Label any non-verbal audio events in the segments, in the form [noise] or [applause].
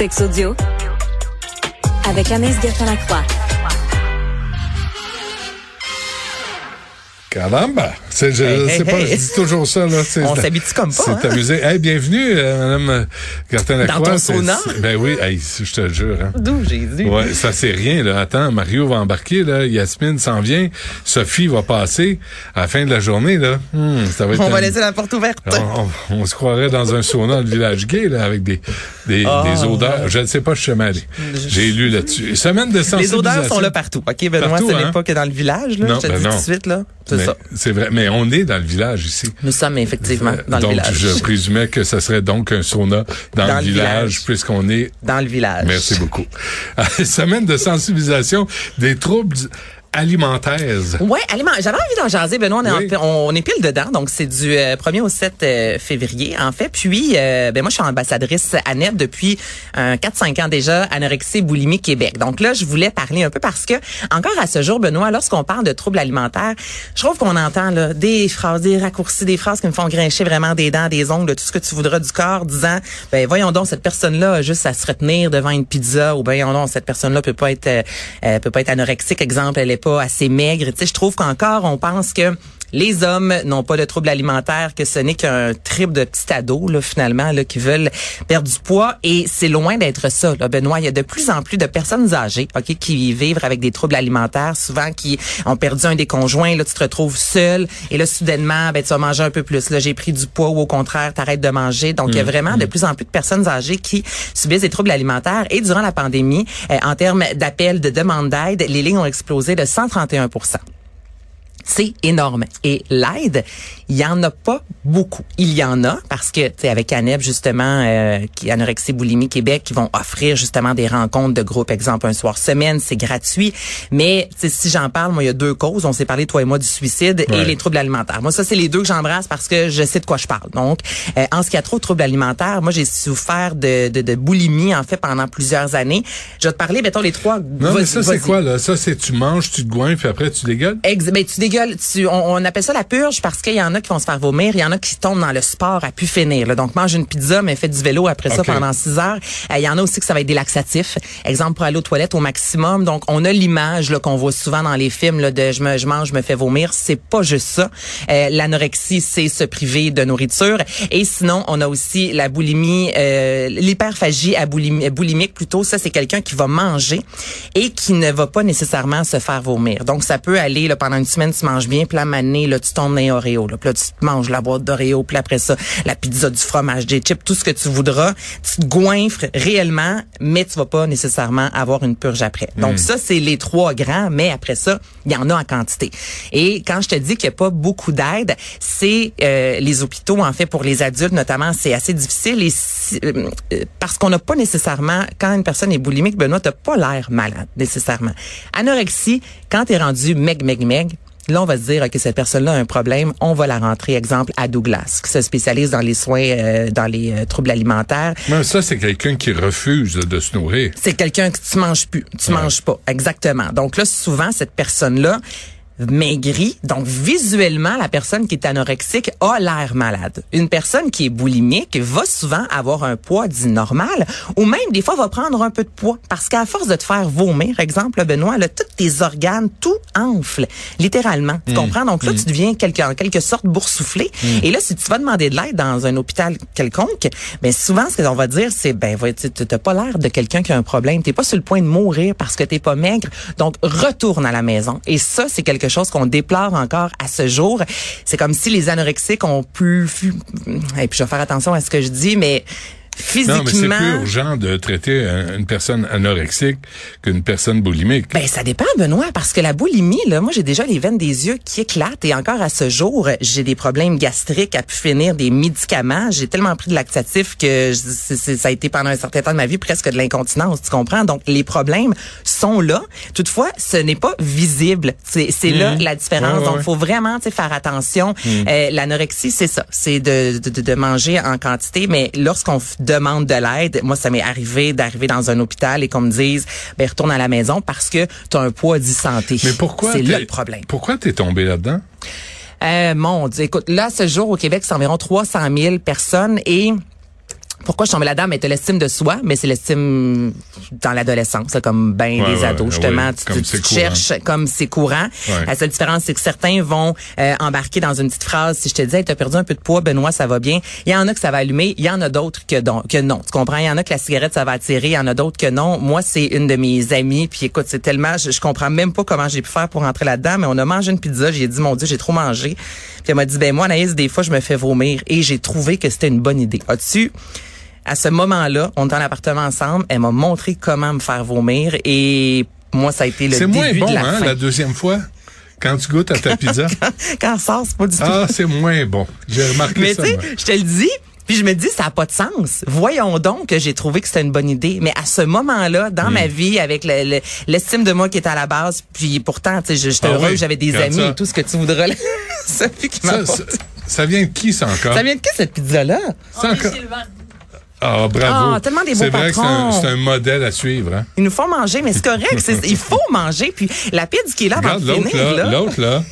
Sex audio avec Anaïs Gertin-Lacroix. Caramba! C'est, je Hey, pas, hey. je dis toujours ça, là. C'est, On s'habitue comme pas, C'est hein? amusé. Hey, bienvenue, euh, madame Gertin Lacroix. Dans ton sauna? Ben oui, hey, je te jure, hein. D'où Jésus? Ouais, ça c'est rien, là. Attends, Mario va embarquer, là. Yasmine s'en vient. Sophie va passer. À la fin de la journée, là. hmm, ça va être On va laisser la porte ouverte. on, on- on se croirait dans un sauna dans le village gay, là, avec des, des, Ah. des odeurs. Je ne sais pas, je suis allé. J'ai lu là-dessus. Semaine de Les sensibilisation. odeurs sont là partout. OK, Benoît, Partout, ce hein? n'est pas que dans le village, là. Non, je te ben dis non. tout de suite, là. C'est ça. C'est vrai. Mais on est dans le village ici. Nous sommes effectivement dans donc, le village. je présumais que ce serait donc un sauna dans, Dans le le village, village. puisqu'on est. Dans le village. Merci beaucoup. [laughs] Semaine de sensibilisation des troubles alimentaires. Ouais, aliment. J'avais envie d'en jaser, Benoît. On est, Oui. en- on est pile dedans, donc c'est du euh, 1er au 7 euh, février, en fait. Puis, euh, ben moi, je suis ambassadrice ANEP depuis euh, 4-5 ans déjà, anorexie, boulimie Québec. Donc là, je voulais parler un peu parce que, encore à ce jour, Benoît, lorsqu'on parle de troubles alimentaires, je trouve qu'on entend là, des phrases, des raccourcis, des phrases qui me font grincher vraiment des dents, des ongles, tout ce que tu voudras du corps, disant, ben voyons donc, cette personne-là a juste à se retenir devant une pizza, ou ben voyons donc, cette personne-là peut pas être, euh, euh, peut pas être anorexique, exemple, elle est pas assez maigre. Tu sais, je trouve qu'encore, on pense que les hommes n'ont pas de troubles alimentaires, que ce n'est qu'un trip de petits ados, là, finalement, là, qui veulent perdre du poids. Et c'est loin d'être ça, là, Benoît. Il y a de plus en plus de personnes âgées, OK, qui vivent avec des troubles alimentaires, souvent qui ont perdu un des conjoints. Là, tu te retrouves seul. Et là, soudainement, ben, tu vas manger un peu plus. Là, j'ai pris du poids ou au contraire, t'arrêtes de manger. Donc, il y a vraiment de plus en plus de personnes âgées qui subissent des troubles alimentaires. Et durant la pandémie, euh, en termes d'appels, de demandes d'aide, les lignes ont explosé de 131 c'est énorme. Et l'aide, il y en a pas beaucoup. Il y en a parce que, tu avec ANEB, justement, euh, qui Anorexie Boulimie Québec, qui vont offrir justement des rencontres de groupe, exemple, un soir semaine, c'est gratuit. Mais, si j'en parle, moi, il y a deux causes. On s'est parlé, toi et moi, du suicide Ouais. et les troubles alimentaires. Moi, ça, c'est les deux que j'embrasse parce que je sais de quoi je parle. Donc, euh, en ce qui a trop de troubles alimentaires, moi, j'ai souffert de, de, de boulimie, en fait, pendant plusieurs années. Je vais te parler, mettons, les trois. Non, mais ça, c'est quoi, là? Ça, c'est tu manges, tu te goinfres, puis après, tu dégueules? Ex ben, tu dégueules. Tu, on, on appelle ça la purge parce qu'il y en a qui vont se faire vomir. Il y en a qui tombent dans le sport à pu finir. là. Donc, mange une pizza, mais fais du vélo après ça pendant six heures. Euh, Il y en a aussi que ça va être des laxatifs. Exemple, pour aller aux toilettes au maximum. Donc, on a l'image qu'on voit souvent dans les films là, de je, me, je mange, je me fais vomir. C'est pas juste ça. Euh, L'anorexie, c'est se priver de nourriture. Et sinon, on a aussi la boulimie, euh, l'hyperphagie boulimique plutôt. Ça, c'est quelqu'un qui va manger et qui ne va pas nécessairement se faire vomir. Donc, ça peut aller là, pendant une semaine, tu manges bien, puis la manée, là, tu tombes dans les Oreos. Là, puis là, tu te manges la boîte d'Oreo, puis après ça, la pizza, du fromage, des chips, tout ce que tu voudras. Tu te goinfres réellement, mais tu vas pas nécessairement avoir une purge après. Donc, ça, c'est les trois grands, mais après ça, il y en a en quantité. Et quand je te dis qu'il n'y a pas beaucoup d'aide, c'est euh, les hôpitaux, en fait, pour les adultes notamment, c'est assez difficile. Et si- euh, euh, parce qu'on n'a pas nécessairement, quand une personne est boulimique, Benoît, t'as pas l'air malade, nécessairement. Anorexie, quand t'es rendu meg, meg, meg, Là, on va se dire que cette personne-là a un problème. On va la rentrer, exemple, à Douglas, qui se spécialise dans les soins, euh, dans les euh, troubles alimentaires. Mais ça, c'est quelqu'un qui refuse de se nourrir. C'est quelqu'un que tu manges plus, tu manges pas, exactement. Donc là, souvent cette personne-là maigri. Donc, visuellement, la personne qui est anorexique a l'air malade. Une personne qui est boulimique va souvent avoir un poids dit normal ou même des fois va prendre un peu de poids parce qu'à force de te faire vomir, exemple, Benoît, là, tous tes organes, tout enfle, littéralement. Tu comprends? Donc là, tu deviens quelque, en quelque sorte boursouflé. Et là, si tu vas demander de l'aide dans un hôpital quelconque, ben souvent, ce qu'on va dire, c'est, ben, tu t'as pas l'air de quelqu'un qui a un problème. T'es pas sur le point de mourir parce que t'es pas maigre. Donc, retourne à la maison. Et ça, c'est quelque chose qu'on déplore encore à ce jour. C'est comme si les anorexiques ont plus... Et puis, je vais faire attention à ce que je dis, mais physiquement. Non, mais c'est plus urgent de traiter un- une personne anorexique qu'une personne boulimique. Ben ça dépend Benoît parce que la boulimie là, moi j'ai déjà les veines des yeux qui éclatent et encore à ce jour, j'ai des problèmes gastriques à pu finir des médicaments, j'ai tellement pris de laxatif que je- ça a été pendant un certain temps de ma vie presque de l'incontinence, tu comprends? Donc les problèmes sont là. Toutefois, ce n'est pas visible. C'est là la différence. Ouais, ouais, Donc faut vraiment tu sais, faire attention. Euh, L'anorexie, c'est ça, c'est de, de, de- manger en quantité, mais lorsqu'on demande de l'aide, moi ça m'est arrivé d'arriver dans un hôpital et qu'on me dise, ben retourne à la maison parce que tu as un poids dit santé. Mais pourquoi C'est là le problème. Pourquoi t'es tombé là-dedans? Euh, mon Dieu, écoute, là, ce jour au Québec, c'est environ 300 000 personnes et pourquoi je tombée là-dedans? Mais t'as l'estime de soi, mais c'est l'estime dans l'adolescence, comme ben Ouais, des ouais, ados, justement. ouais, tu comme tu- c'est tu courant. cherches comme c'est courant. La seule différence, c'est que certains vont euh, embarquer dans une petite phrase. Si je te dis, hey, t'as perdu un peu de poids, Benoît, ça va bien. Il y en a que ça va allumer, il y en a d'autres que, don- que non. Tu comprends? Il y en a que la cigarette, ça va attirer, il y en a d'autres que non. Moi, c'est une de mes amies, puis écoute, c'est tellement, je, je comprends même pas comment j'ai pu faire pour rentrer là-dedans, mais on a mangé une pizza, j'ai dit, mon Dieu, j'ai trop mangé. Puis elle m'a dit, ben moi, Anaïs, des fois, je me fais vomir, et j'ai trouvé que c'était une bonne idée. As-tu? À ce moment-là, on est dans l'appartement ensemble, elle m'a montré comment me faire vomir, et moi, ça a été le C'est début moins bon, de la hein, fin. la deuxième fois? Quand tu goûtes à ta [laughs] pizza? Quand ça sort, c'est pas du tout. ah, c'est moins bon. J'ai remarqué Mais ça, tu sais, je te le dis, puis je me dis, ça n'a pas de sens. Voyons donc que j'ai trouvé que c'était une bonne idée. Mais à ce moment-là, dans Hmm. ma vie, avec le- le- l'estime de moi qui était à la base, puis pourtant, tu sais, je- j'étais Ah heureuse, oui, j'avais des amis ça. et tout ce que tu voudras. là. [laughs] Sophie qui m'a Ça, ça, apporté. ça vient de qui, ça encore? Ça vient de qui cette pizza-là? C'est encore- Ah, bravo. Ah, tellement des beaux C'est vrai que c'est un, modèle à suivre, hein? Ils nous font manger, mais c'est correct. [laughs] il faut manger. Puis la pizza qui est là avant Regarde de l'autre, finir, là. L'autre, là.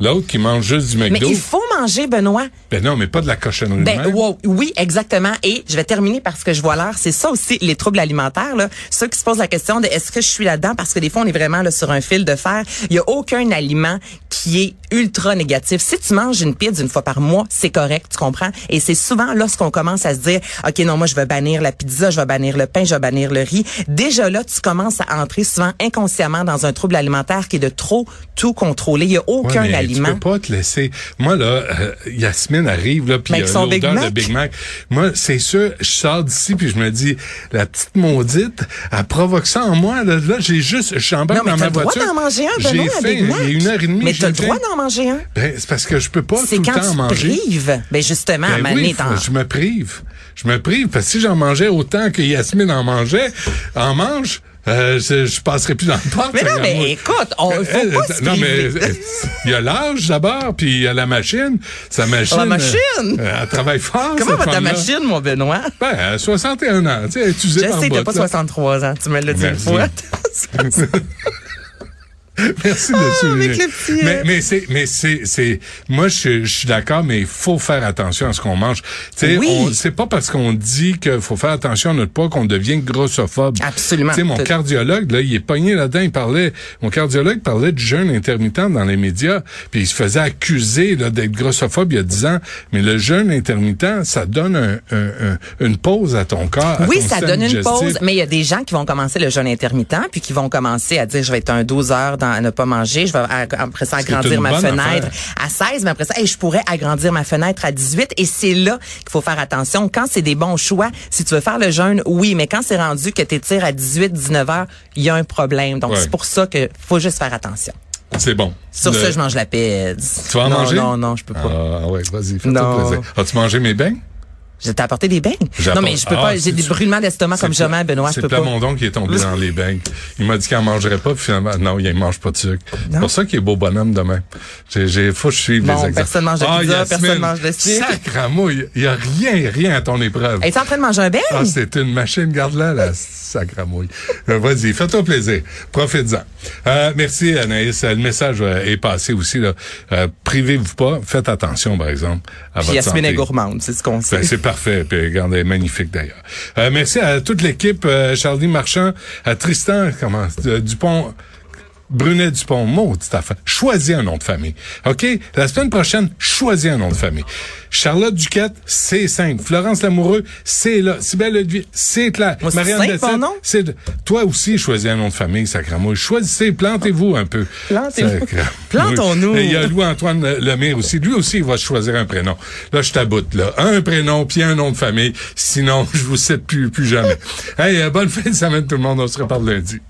L'autre qui mange juste du Mais McDo. il faut manger, Benoît. Ben non, mais pas de la cochonnerie Ben wow, oui, exactement. Et je vais terminer parce que je vois l'heure. C'est ça aussi les troubles alimentaires. Là. Ceux qui se posent la question de est-ce que je suis là-dedans? Parce que des fois on est vraiment là sur un fil de fer. Il y a aucun aliment qui est ultra négatif. Si tu manges une pizza une fois par mois, c'est correct, tu comprends? Et c'est souvent lorsqu'on commence à se dire ok non moi je vais bannir la pizza, je vais bannir le pain, je vais bannir le riz. Déjà là tu commences à entrer souvent inconsciemment dans un trouble alimentaire qui est de trop tout contrôler. Il y a Ouais, aucun mais aliment. Tu peux pas te laisser. Moi, là, euh, Yasmine arrive, là, puis a son Big l'odeur de Mac. Big Mac. Moi, c'est sûr, je sors d'ici, puis je me dis, la petite maudite, elle provoque ça en moi. Là, là j'ai juste, je suis en bas dans ma le droit voiture. d'en manger un, J'ai faim, Big Mac. il y a une heure et demie. Mais j'ai t'as le droit d'en manger un. Ben, c'est parce que je peux pas C'est tout le temps en tu manger. prives. Ben justement, à Ben moment oui, faut- je me prive. Je me prive parce que si j'en mangeais autant que Yasmine en mangeait, en mange, euh, je, je passerais plus dans le porte. Mais non, mais écoute, on faut Euh, pas non, mais euh, il y a l'âge d'abord, puis il y a la machine. Sa machine. La machine? euh, elle travaille fort. Comment va ta machine, mon Benoît? Ben, a 61 ans. Tu sais, Je par sais, t'as pas là. 63 ans. Tu me l'as dit une fois. [laughs] [laughs] [laughs] Merci de Ah, souligner. Mais, euh, mais c'est, mais c'est, c'est, moi, je, je suis d'accord, mais il faut faire attention à ce qu'on mange. Tu sais, Oui. on- c'est pas parce qu'on dit qu'il faut faire attention à notre poids qu'on devient grossophobe. Absolument. Tu sais, mon cardiologue, là, il est pogné là-dedans, il parlait, mon cardiologue parlait du jeûne intermittent dans les médias, puis il se faisait accuser, là, d'être grossophobe il y a 10 ans. Mais le jeûne intermittent, ça donne un, un- un- une pause à ton corps. à Oui, ton ça donne une pause, mais il y a des gens qui vont commencer le jeûne intermittent, puis qui vont commencer à dire, je vais être un 12 heures dans, à ne pas manger, je vais après ça agrandir ma fenêtre à 16, mais après ça, hey, je pourrais agrandir ma fenêtre à 18, et c'est là qu'il faut faire attention. Quand c'est des bons choix, si tu veux faire le jeûne, oui, mais quand c'est rendu que tu tires à 18, 19 heures, il y a un problème. Donc, Ouais. c'est pour ça que faut juste faire attention. C'est bon. Sur Le- ça, je mange la pizza. Tu vas en non, manger? Non, non, je peux pas. Ah ouais, vas-y, fais-toi plaisir. As-tu mangé mes beignes? Je t'ai apporté des beignes. Non, mais je peux Ah, pas. J'ai c'est- des brûlements d'estomac comme jamais, Benoît. C'est. Plamondon qui est tombé dans les beignes. Il m'a dit qu'il en mangerait pas, puis finalement, non, il ne mange pas de sucre. C'est pour ça qu'il est beau bonhomme demain. J'ai, j'ai, faut que je suive Bon, les examens. personne mange de Ah, pizza, Yasmine, personne mange de sucre. Sacramouille, il y a rien, rien à ton épreuve. Es-tu en train de manger un beigne? Ah, c'est une machine, garde-la, la sacramouille. Euh, Vas-y, fais-toi plaisir. Profites-en. Euh, merci, Anaïs. Euh, Le message euh, est passé aussi. Là. Euh, privez-vous pas. Faites attention, par exemple, à Puis votre Yasmine santé. est gourmande, c'est ce qu'on sait. Ben, c'est parfait. Puis, regarde, elle est magnifique d'ailleurs. Euh, merci à toute l'équipe, euh, Charlie Marchand, à Tristan, comment, euh, Dupont. Brunet Dupont, maudite affaire. Choisis un nom de famille. OK? La semaine prochaine, choisis un nom de famille. Charlotte Duquette, c'est simple. Florence Lamoureux, c'est là. Sybelle Ledvier, c'est clair. Moi, c'est Marianne mon nom. c'est de- Toi aussi, choisis un nom de famille, sacramouille. Choisissez, plantez-vous un peu. Plantez-vous. Plantons-nous. Et il y a Louis-Antoine Lemire aussi. Lui aussi, il va choisir un prénom. Là, je taboute, là. Un prénom, puis un nom de famille. Sinon, [laughs] je vous cite plus, plus jamais. hey, euh, bonne fin de semaine, tout le monde. On se reparle lundi.